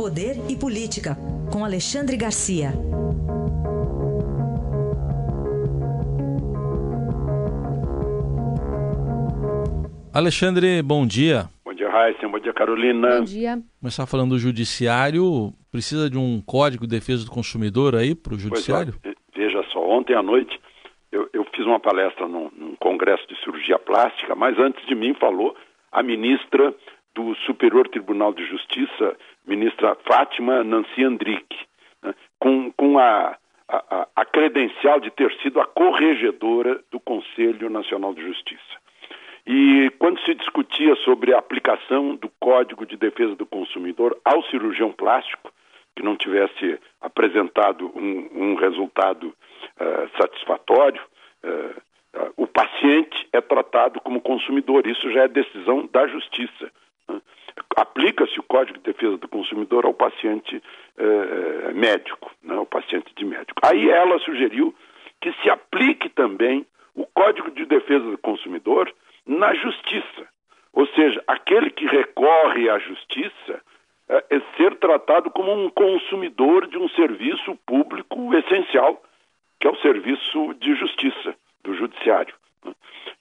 Poder e Política, com Alexandre Garcia. Alexandre, bom dia. Bom dia, Raíssa. Bom dia, Carolina. Bom dia. Começar falando do judiciário. Precisa de um código de defesa do consumidor aí para o judiciário? É, veja só, ontem à noite eu, eu fiz uma palestra num, num, congresso de cirurgia plástica, mas antes de mim falou a ministra do Superior Tribunal de Justiça, ministra Fátima Nancy Andrique, né, com, com a, a, a credencial de ter sido a corregedora do Conselho Nacional de Justiça. E quando se discutia sobre a aplicação do Código de Defesa do Consumidor ao cirurgião plástico, que não tivesse apresentado um, um resultado uh, satisfatório, uh, uh, o paciente é tratado como consumidor. Isso já é decisão da justiça. Né? Aplica-se o Código de Defesa do Consumidor ao paciente médico, né? ao paciente de médico. Aí ela sugeriu que se aplique também o Código de Defesa do Consumidor na justiça. Ou seja, aquele que recorre à justiça é, é ser tratado como um consumidor de um serviço público essencial, que é o serviço de justiça do judiciário.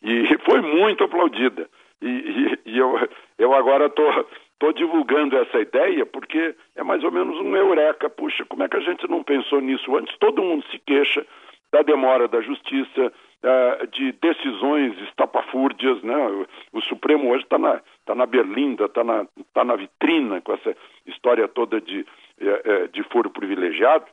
E foi muito aplaudida. E, e, eu, eu agora estou tô, divulgando essa ideia porque é mais ou menos um eureka. Puxa, como é que a gente não pensou nisso antes? Todo mundo se queixa da demora da justiça, uh, de decisões estapafúrdias, né? O, Supremo hoje está na, tá na berlinda, está na, tá na vitrina com essa história toda de, uh, de foro privilegiado.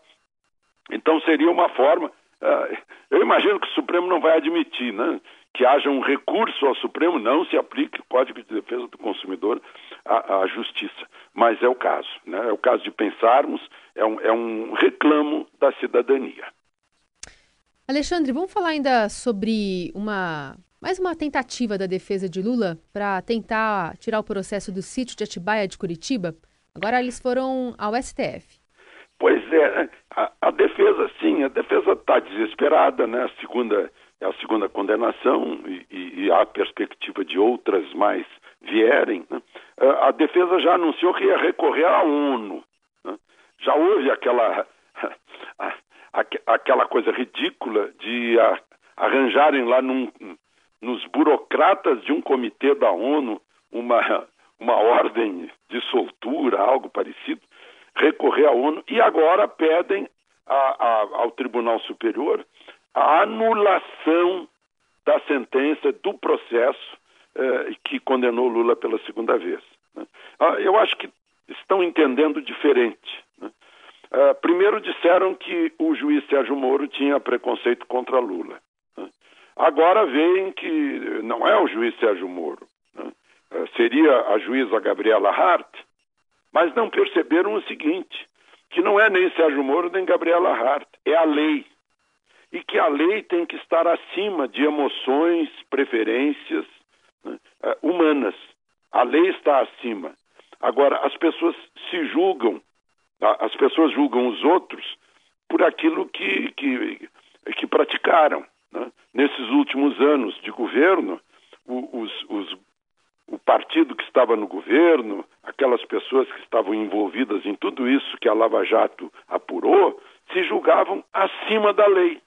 Então seria uma forma, uh, eu imagino que o Supremo não vai admitir, né? Que haja um recurso ao Supremo, não se aplique o Código de Defesa do Consumidor à, à Justiça. Mas é o caso, né? É o caso de pensarmos, é um, é um reclamo da cidadania. Alexandre, vamos falar ainda sobre uma mais uma tentativa da defesa de Lula para tentar tirar o processo do sítio de Atibaia de Curitiba. Agora eles foram ao STF. Pois é, a, a defesa sim, a defesa está desesperada, né? A segunda é a segunda condenação e, e, e há perspectiva de outras mais vierem. Né? A defesa já anunciou que ia recorrer à ONU. Né? Já houve aquela aquela coisa ridícula de arranjarem lá num, nos burocratas de um comitê da ONU uma, uma ordem de soltura, algo parecido, recorrer à ONU e agora pedem a, a, ao Tribunal Superior a anulação da sentença do processo eh, que condenou Lula pela segunda vez. Né? Ah, eu acho que estão entendendo diferente. Né? Uh, primeiro disseram que o juiz Sérgio Moro tinha preconceito contra Lula. Né? Agora veem que não é o juiz Sérgio Moro, né? uh, seria a juíza Gabriela Hart, mas não perceberam o seguinte, que não é nem Sérgio Moro nem Gabriela Hart, é a lei. E que a lei tem que estar acima de emoções, preferências né? uh, humanas. A lei está acima. Agora, as pessoas se julgam as pessoas julgam os outros por aquilo que, que, que praticaram. Né? Nesses últimos anos de governo, os, os, o partido que estava no governo, aquelas pessoas que estavam envolvidas em tudo isso que a Lava Jato apurou, se julgavam acima da lei.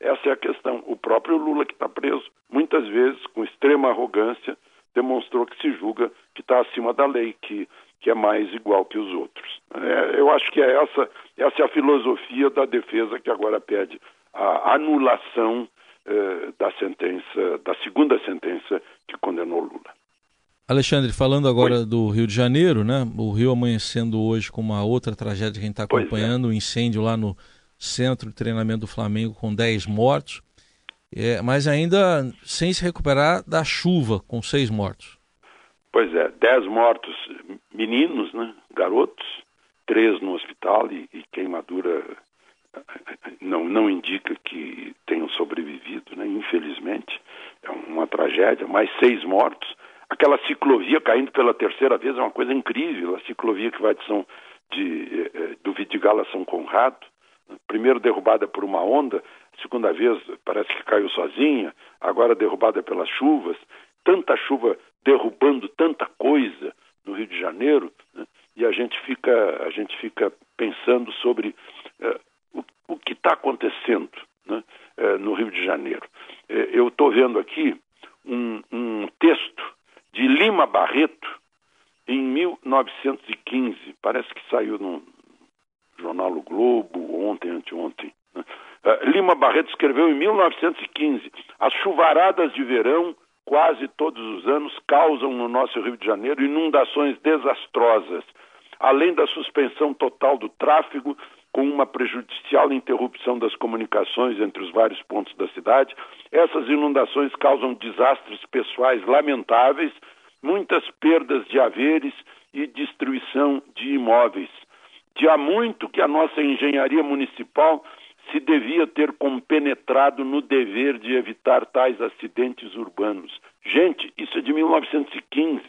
Essa é a questão. O próprio Lula, que está preso, muitas vezes, com extrema arrogância, demonstrou que se julga que está acima da lei, que que é mais igual que os outros. É, eu acho que é essa, essa é a filosofia da defesa que agora pede a anulação eh, da sentença, da segunda sentença que condenou Lula. Alexandre, falando agora Oi. do Rio de Janeiro, né? O Rio amanhecendo hoje com uma outra tragédia que a gente está é. acompanhando, o é. um incêndio lá no centro de treinamento do Flamengo com 10 mortos, é, mas ainda sem se recuperar da chuva, com seis mortos. Pois é, 10 mortos meninos, né, garotos, três no hospital e, e queimadura não, não indica que tenham sobrevivido, né? infelizmente. É uma tragédia, mais seis mortos. Aquela ciclovia caindo pela terceira vez é uma coisa incrível. A ciclovia que vai de São, de, eh, do Vidigal a São Conrado, primeiro derrubada por uma onda, segunda vez parece que caiu sozinha, agora derrubada pelas chuvas, tanta chuva derrubando tanta coisa no Rio de Janeiro, né? e a gente fica, a gente fica pensando sobre uh, o, o, que está acontecendo né, uh, no Rio de Janeiro. Uh, eu estou vendo aqui um, um Lima Barreto em 1915, parece que saiu no jornal O Globo, ontem, anteontem. Né? Lima Barreto escreveu em 1915: As chuvaradas de verão quase todos os anos causam no nosso Rio de Janeiro inundações desastrosas, além da suspensão total do tráfego, com uma prejudicial interrupção das comunicações entre os vários pontos da cidade. Essas inundações causam desastres pessoais lamentáveis, muitas perdas de haveres e destruição de imóveis. De há muito que a nossa engenharia municipal se devia ter compenetrado no dever de evitar tais acidentes urbanos. Gente, isso é de 1915.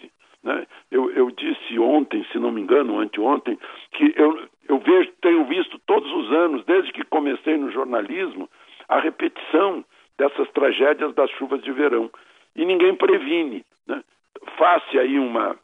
Né? Eu, eu, disse ontem, se não me engano, anteontem, que eu, eu vejo, tenho visto todos os anos, desde que comecei no jornalismo, a repetição dessas tragédias das chuvas de verão. E ninguém previne. Né? Faz-se aí uma,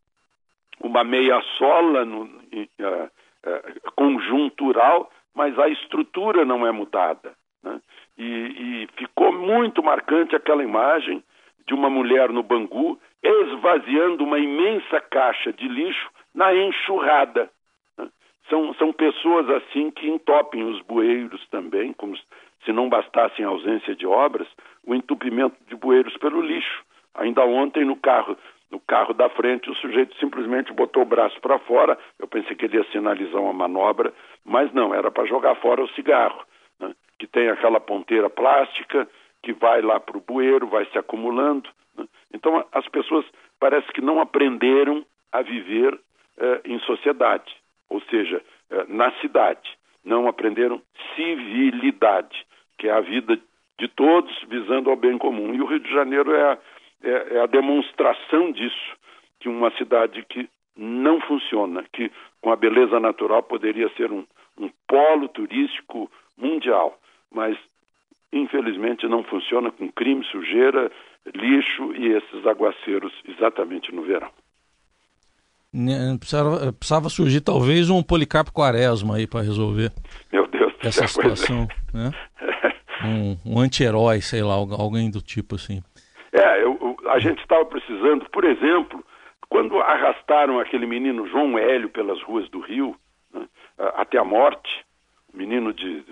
uma meia sola no, uh, uh, conjuntural mas a estrutura não é mudada. Né? E, e, ficou muito marcante aquela imagem de uma mulher no Bangu esvaziando uma imensa caixa de lixo na enxurrada. Né? São, são pessoas assim que entopem os bueiros também, como se não bastasse a ausência de obras, o entupimento de bueiros pelo lixo. Ainda ontem no carro no carro da frente, o sujeito simplesmente botou o braço para fora. Eu pensei que ele ia sinalizar uma manobra, mas não, era para jogar fora o cigarro, né? que tem aquela ponteira plástica que vai lá para o bueiro, vai se acumulando. Né? Então, as pessoas parece que não aprenderam a viver eh, em sociedade, ou seja, eh, na cidade. Não aprenderam civilidade, que é a vida de todos visando ao bem comum. E o Rio de Janeiro é a é, é a demonstração disso, que uma cidade que não funciona, que com a beleza natural poderia ser um, um polo turístico mundial, mas infelizmente não funciona com crime, sujeira, lixo e esses aguaceiros exatamente no verão. Né, precisava, precisava surgir talvez um Policarpo Quaresma aí para resolver Meu Deus essa é. situação, né? um, um anti-herói, sei lá, alguém do tipo assim. É, eu, a gente estava precisando, por exemplo, quando arrastaram aquele menino João Hélio pelas ruas do Rio, né, até a morte, menino de,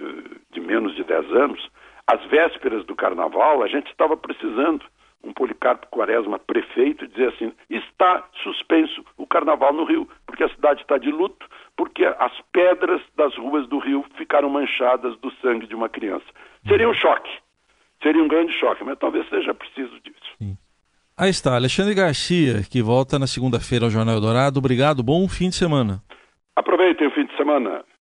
de menos de 10 anos, às vésperas do carnaval, a gente estava precisando um Policarpo Quaresma prefeito dizer assim: está suspenso o carnaval no Rio, porque a cidade está de luto, porque as pedras das ruas do Rio ficaram manchadas do sangue de uma criança. Seria um choque seria um grande choque, mas talvez seja preciso disso. Sim. Aí está, Alexandre Garcia, que volta na segunda-feira ao Jornal Dourado. Obrigado, bom fim de semana. Aproveitem o fim de semana.